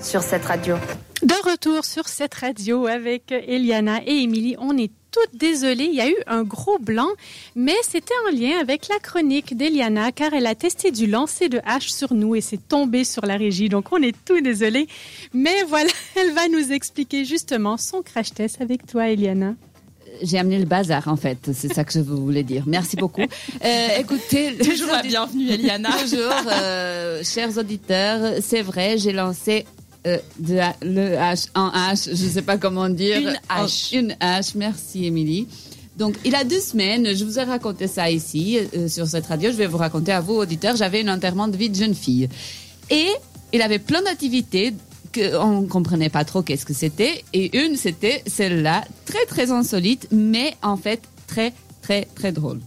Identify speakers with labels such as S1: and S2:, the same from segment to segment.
S1: sur cette radio.
S2: De retour sur cette radio avec Eliana et Émilie. On est toutes désolées, il y a eu un gros blanc, mais c'était en lien avec la chronique d'Eliana car elle a testé du lancer de hache sur nous et c'est tombé sur la régie. Donc on est tout désolés. Mais voilà, elle va nous expliquer justement son crash test avec toi, Eliana
S3: j'ai amené le bazar en fait, c'est ça que je voulais dire. Merci beaucoup. Euh, écoutez,
S4: toujours la bienvenue Eliana.
S3: Toujours, euh, chers auditeurs, c'est vrai, j'ai lancé euh, de, le H en H, je ne sais pas comment dire.
S4: Une H.
S3: une H, merci Émilie. Donc, il y a deux semaines, je vous ai raconté ça ici, euh, sur cette radio. Je vais vous raconter à vous, auditeurs. J'avais un enterrement de vie de jeune fille. Et il avait plein d'activités qu'on ne comprenait pas trop qu'est-ce que c'était. Et une, c'était celle-là, très, très insolite, mais en fait, très, très, très drôle.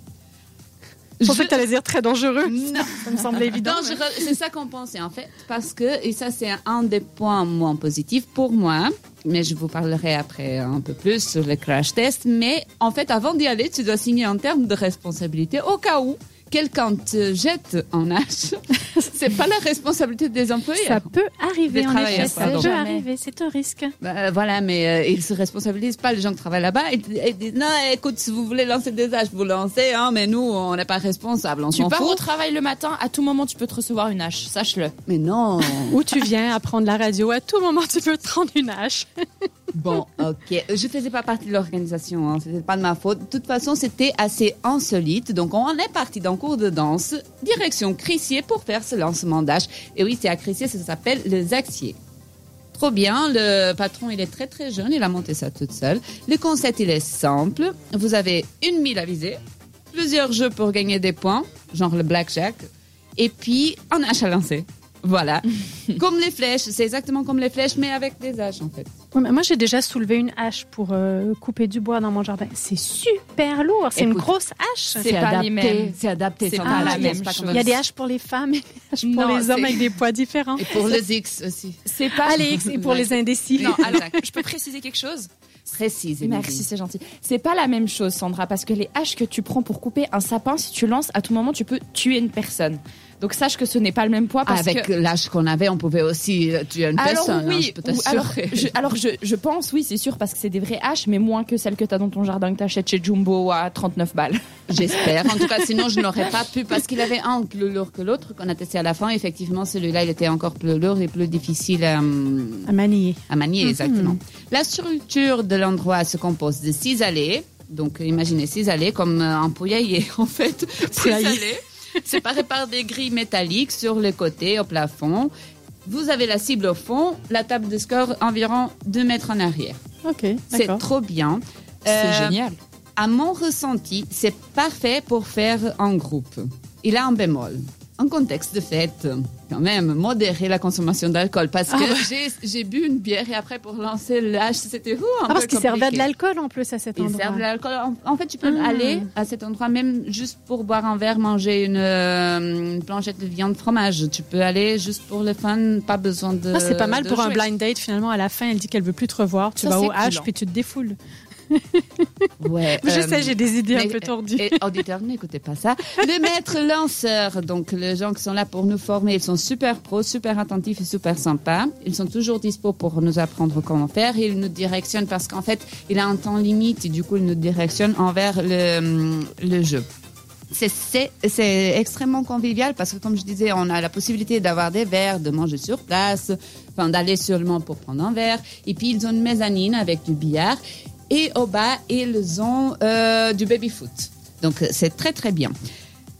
S2: Je pensais que tu allais dire très dangereux.
S3: Non.
S2: Ça me semblait évident.
S3: Dangereux, c'est ça qu'on pensait en fait. Parce que, et ça c'est un des points moins positifs pour moi, mais je vous parlerai après un peu plus sur le crash test. Mais en fait, avant d'y aller, tu dois signer un terme de responsabilité au cas où quelqu'un te jette en hache, c'est pas la responsabilité des employés.
S2: Ça peut arriver
S3: Des
S2: en effet, ça
S3: pardon.
S2: peut arriver, c'est un risque.
S3: Bah, voilà, mais euh, ils se responsabilisent pas les gens qui travaillent là-bas. Ils, ils disent non, écoute, si vous voulez lancer des haches, vous lancez, hein, mais nous, on n'est pas responsables, on
S4: Tu pars au
S3: fout.
S4: travail le matin, à tout moment tu peux te recevoir une hache, sache-le.
S3: Mais non.
S2: Où tu viens apprendre la radio, à tout moment tu peux te rendre une hache.
S3: Bon, ok. Je faisais pas partie de l'organisation, hein. c'était pas de ma faute. De toute façon, c'était assez insolite. Donc, on est parti d'un cours de danse, direction Crissier pour faire ce lancement d'âge. Et oui, c'est à Crissier, ça s'appelle le Zaxier. Trop bien, le patron, il est très très jeune, il a monté ça toute seule. Le concept, il est simple. Vous avez une mille à viser, plusieurs jeux pour gagner des points, genre le blackjack, et puis un hache à lancer. Voilà. comme les flèches, c'est exactement comme les flèches, mais avec des haches en fait.
S2: Mais moi, j'ai déjà soulevé une hache pour euh, couper du bois dans mon jardin. C'est super lourd. C'est une
S3: Écoute,
S2: grosse hache.
S4: C'est pas
S3: adapté,
S4: les mêmes.
S3: C'est adapté.
S4: C'est pas la
S3: C'est
S4: même chose.
S2: Il y a des haches pour les femmes et des haches pour
S4: Non,
S2: les hommes avec des poids différents.
S3: Et pour les X aussi.
S4: C'est pas.
S2: Allez, X, et pour les indécis.
S4: Non, alors, je peux préciser quelque chose?
S3: Précise.
S4: Merci, c'est gentil. C'est pas la même chose, Sandra, parce que les haches que tu prends pour couper un sapin, si tu lances, à tout moment, tu peux tuer une personne. Donc sache que ce n'est pas le même poids parce
S3: Avec
S4: que.
S3: l'âge qu'on avait, on pouvait aussi euh, tuer une
S4: Alors
S3: personne. hein,
S4: oui,
S3: je peux
S4: ou- alors, je, alors je, je pense, oui, c'est sûr, parce que c'est des vraies haches, mais moins que celles que tu as dans ton jardin que tu achètes chez Jumbo à 39 balles.
S3: J'espère. En tout cas, sinon, je n'aurais pas pu parce qu'il avait un plus lourd que l'autre qu'on a testé à la fin. Effectivement, celui-là, il était encore plus lourd et plus difficile à,
S2: À manier.
S3: à manier, exactement. La structure de l'endroit se compose de six allées. Donc, imaginez six allées comme euh, un poulailler, en fait. Six allées séparées par des grilles métalliques sur les côtés, au plafond. Vous avez la cible au fond, la table de score environ 2 mètres en arrière.
S2: Ok,
S3: C'est trop bien.
S4: C'est
S3: Euh,
S4: génial.
S3: À mon ressenti, c'est parfait pour faire en groupe. Il a un bémol. En contexte de fête, quand même, modérer la consommation d'alcool. Parce que j'ai- j'ai bu une bière et après, pour lancer l'âge, c'était un
S2: Ah, parce
S3: peu
S2: qu'il servait de l'alcool en plus à cet endroit.
S3: sert de l'alcool. En, fait, tu peux
S2: Ah.
S3: aller à cet endroit même juste pour boire un verre, manger une, euh, une planchette de viande fromage. Tu peux aller juste pour le fun, pas besoin de.
S2: Ah, c'est pas mal pour un blind date. Finalement, à la fin, elle dit qu'elle veut plus te revoir. Tu
S4: Ça,
S2: vas au H puis tu te défoules.
S3: Ouais,
S2: Je
S3: euh,
S2: sais, j'ai des idées un
S3: mais-
S2: peu tordues.
S3: Et auditeurs, n'écoutez pas ça. Le maître lanceur, donc les gens qui sont là pour nous former, ils sont super pros, super attentifs et super sympas. Ils sont toujours dispo pour nous apprendre comment faire. Ils nous directionnent parce qu'en fait, il a un temps limite et du coup, il nous directionne envers le, le jeu. C'est- extrêmement convivial parce que, comme je disais, on a la possibilité d'avoir des verres, de manger sur place, enfin d'aller seulement pour prendre un verre. Et puis, ils ont une mezzanine avec du billard. Et au bas, ils ont euh, du baby-foot. Donc, c'est très, très bien.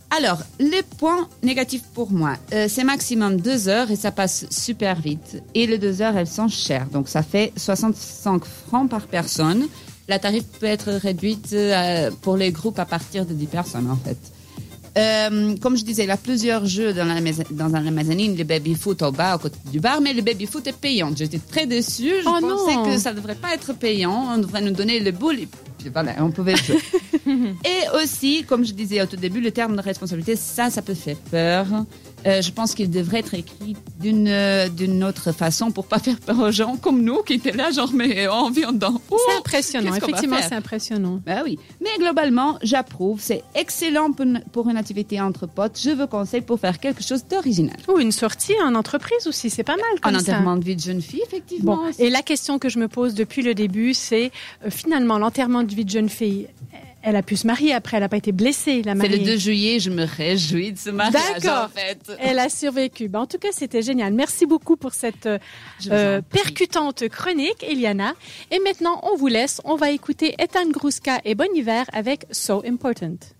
S3: Alors, les points négatifs pour moi, euh, c'est maximum deux heures et ça passe super vite. Et les deux heures, elles sont chères. Donc, ça fait 65 francs par personne. La tarif peut être réduite euh, pour les groupes à partir de 10 personnes, en fait. Euh, comme je disais, il y a plusieurs jeux dans la, dans le baby-foot au bas, au côté du bar, mais le baby-foot est payant. J'étais très déçue. Je
S2: Oh
S3: pensais
S2: non.
S3: que ça ne devrait pas être payant. On devrait nous donner le boule et puis voilà, on pouvait jouer. et aussi, comme je disais au tout début, le terme de responsabilité, ça, ça peut faire peur. Euh, je pense qu'il devrait être écrit d'une euh, d'une autre façon pour pas faire peur aux gens comme nous qui étaient là genre mais on vient dedans.
S2: C'est impressionnant, effectivement, c'est impressionnant.
S3: Bah oui, mais globalement, j'approuve. C'est excellent pour une, pour une activité entre potes. Je vous conseille pour faire quelque chose d'original.
S2: Ou une sortie en entreprise aussi, c'est pas mal comme ça.
S3: enterrement de vie de jeune fille, effectivement.
S2: Bon, et la question que je me pose depuis le début, c'est euh, finalement l'enterrement de vie de jeune fille. Elle a pu se marier après, elle n'a pas été blessée, la
S3: c'est
S2: mariée.
S3: le 2 juillet, je me réjouis de ce mariage
S2: D'accord.
S3: en fait.
S2: Elle a survécu. Ben, en tout cas, c'était génial. Merci beaucoup pour cette euh, percutante chronique, Eliana. Et maintenant, on vous laisse. On va écouter Ethan Gruska et Bon Hiver avec So Important.